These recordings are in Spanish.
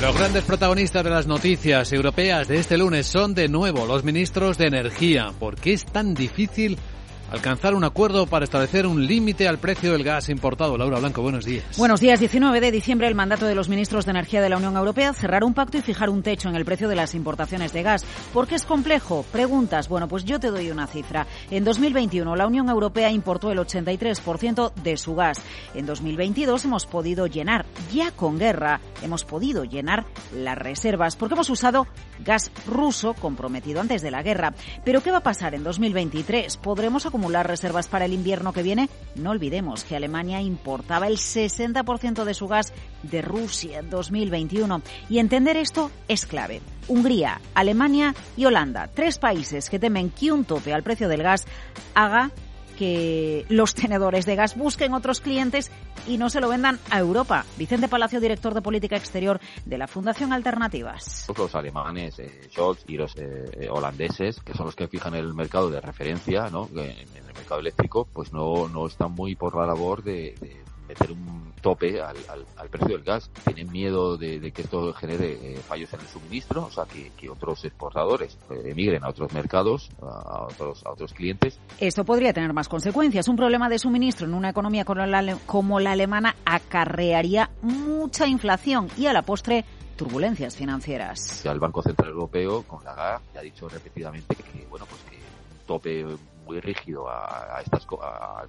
Los grandes protagonistas de las noticias europeas de este lunes son de nuevo los ministros de Energía. ¿Por qué es tan difícil alcanzar un acuerdo para establecer un límite al precio del gas importado. Laura Blanco, buenos días. Buenos días. 19 de diciembre, el mandato de los ministros de Energía de la Unión Europea cerrar un pacto y fijar un techo en el precio de las importaciones de gas. ¿Por qué es complejo? Preguntas. Bueno, pues yo te doy una cifra. En 2021, la Unión Europea importó el 83% de su gas. En 2022 hemos podido llenar, ya con guerra, hemos podido llenar las reservas porque hemos usado gas ruso comprometido antes de la guerra. Pero ¿qué va a pasar en 2023? ¿Podremos acumular acumular reservas para el invierno que viene, no olvidemos que Alemania importaba el 60% de su gas de Rusia en 2021. Y entender esto es clave. Hungría, Alemania y Holanda, tres países que temen que un tope al precio del gas haga que los tenedores de gas busquen otros clientes y no se lo vendan a Europa. Vicente Palacio, director de política exterior de la Fundación Alternativas. Los alemanes, eh, Scholz y los eh, holandeses, que son los que fijan el mercado de referencia, ¿no? En, el mercado eléctrico, pues no, no están muy por la labor de meter un tope al, al, precio del gas. Tienen miedo de, que esto genere eh, fallos en el suministro, o sea, que, que otros exportadores eh, emigren a otros mercados, a otros, a otros clientes. Esto podría tener más consecuencias. Un problema de suministro en una economía como la, como la alemana acarrearía mucha inflación y a la postre turbulencias financieras. El Banco Central Europeo, con la GA, ha dicho repetidamente que, bueno, pues que un tope muy rígido a, estas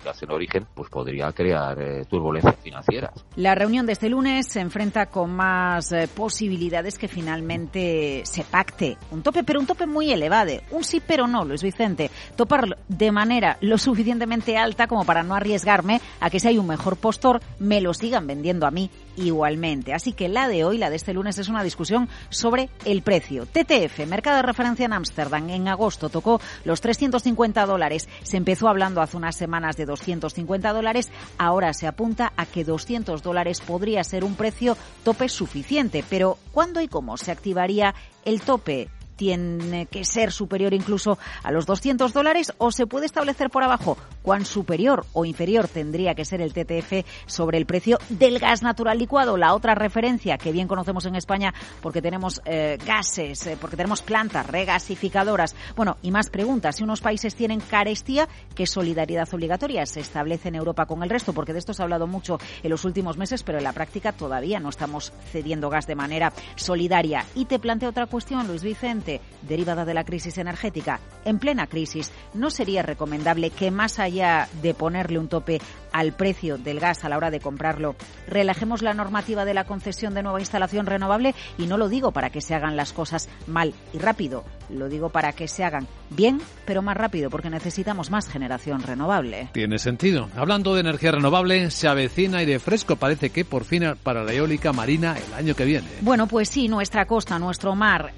gas en origen, pues podría crear eh, turbulencias financieras. La reunión de este lunes se enfrenta con más eh, posibilidades que finalmente se pacte un tope, pero un tope muy elevado. Un sí, pero no, Luis Vicente. Toparlo de manera lo suficientemente alta como para no arriesgarme a que si hay un mejor postor, me lo sigan vendiendo a mí igualmente. Así que la de hoy, la de este lunes, es una discusión sobre el precio. TTF, mercado de referencia en Ámsterdam, en agosto tocó los 350 dólares se empezó hablando hace unas semanas de 250 dólares, ahora se apunta a que 200 dólares podría ser un precio tope suficiente. Pero ¿cuándo y cómo se activaría el tope? Tiene que ser superior incluso a los 200 dólares o se puede establecer por abajo cuán superior o inferior tendría que ser el TTF sobre el precio del gas natural licuado, la otra referencia que bien conocemos en España porque tenemos eh, gases, eh, porque tenemos plantas regasificadoras. Bueno, y más preguntas. Si unos países tienen carestía, ¿qué solidaridad obligatoria se establece en Europa con el resto? Porque de esto se ha hablado mucho en los últimos meses, pero en la práctica todavía no estamos cediendo gas de manera solidaria. Y te planteo otra cuestión, Luis Vicente derivada de la crisis energética. En plena crisis, ¿no sería recomendable que más allá de ponerle un tope al precio del gas a la hora de comprarlo, relajemos la normativa de la concesión de nueva instalación renovable? Y no lo digo para que se hagan las cosas mal y rápido, lo digo para que se hagan bien, pero más rápido, porque necesitamos más generación renovable. Tiene sentido. Hablando de energía renovable, se avecina aire fresco, parece que por fin para la eólica marina el año que viene. Bueno, pues sí, nuestra costa, nuestro mar,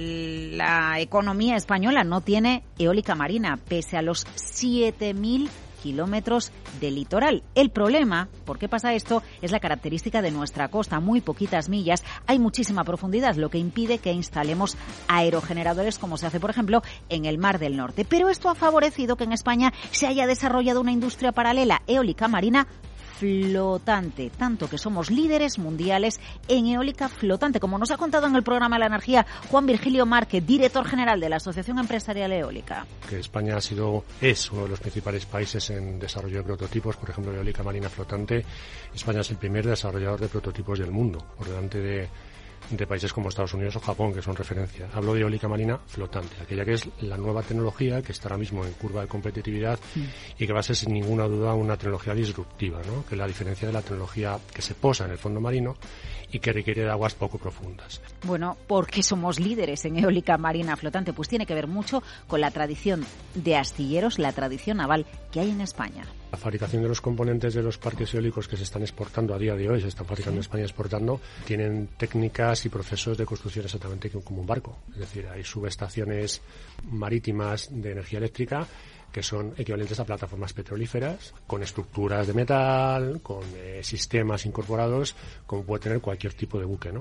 la economía española no tiene eólica marina, pese a los 7.000 kilómetros de litoral. El problema, ¿por qué pasa esto? Es la característica de nuestra costa, muy poquitas millas, hay muchísima profundidad, lo que impide que instalemos aerogeneradores como se hace, por ejemplo, en el Mar del Norte. Pero esto ha favorecido que en España se haya desarrollado una industria paralela eólica marina flotante, tanto que somos líderes mundiales en eólica flotante, como nos ha contado en el programa la energía Juan Virgilio Márquez, director general de la Asociación Empresarial Eólica. Que España ha sido, es uno de los principales países en desarrollo de prototipos, por ejemplo, eólica marina flotante. España es el primer desarrollador de prototipos del mundo, por delante de de países como Estados Unidos o Japón, que son referencia. Hablo de eólica marina flotante, aquella que es la nueva tecnología que está ahora mismo en curva de competitividad y que va a ser sin ninguna duda una tecnología disruptiva, ¿no? que es la diferencia de la tecnología que se posa en el fondo marino y que requiere de aguas poco profundas. Bueno, porque somos líderes en eólica marina flotante? Pues tiene que ver mucho con la tradición de astilleros, la tradición naval que hay en España. La fabricación de los componentes de los parques eólicos que se están exportando a día de hoy, se están fabricando en España exportando, tienen técnicas y procesos de construcción exactamente como un barco. Es decir, hay subestaciones marítimas de energía eléctrica que son equivalentes a plataformas petrolíferas, con estructuras de metal, con eh, sistemas incorporados, como puede tener cualquier tipo de buque, ¿no?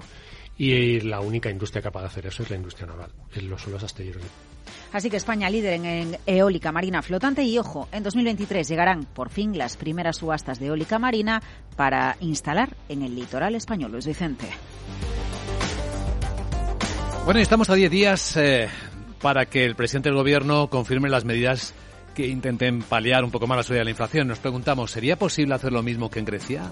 Y la única industria capaz de hacer eso es la industria naval, los son los astilleros. Así que España líder en, eólica marina flotante y ojo, en 2023 llegarán por fin las primeras subastas de eólica marina para instalar en el litoral español. Luis Vicente. Bueno, estamos a 10 días eh, para que el presidente del gobierno confirme las medidas que intenten paliar un poco más la subida de la inflación. Nos preguntamos, ¿sería posible hacer lo mismo que en Grecia?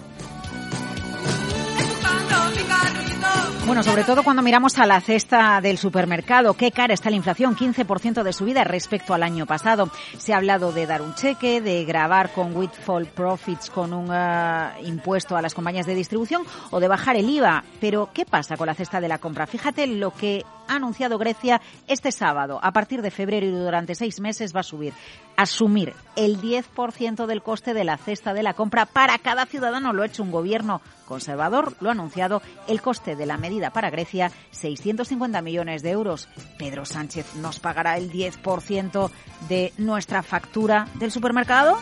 Bueno, sobre todo cuando miramos a la cesta del supermercado, qué cara está la inflación, 15% de subida respecto al año pasado. Se ha hablado de dar un cheque, de grabar con Windfall Profits con un uh, impuesto a las compañías de distribución o de bajar el IVA. Pero, ¿qué pasa con la cesta de la compra? Fíjate lo que ha anunciado Grecia este sábado. A partir de febrero y durante seis meses va a subir, asumir el 10% del coste de la cesta de la compra para cada ciudadano. Lo ha hecho un gobierno conservador, lo ha anunciado. El coste de la medida para Grecia, 650 millones de euros. Pedro Sánchez nos pagará el 10% de nuestra factura del supermercado.